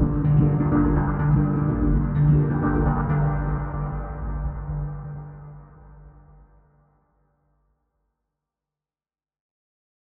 you.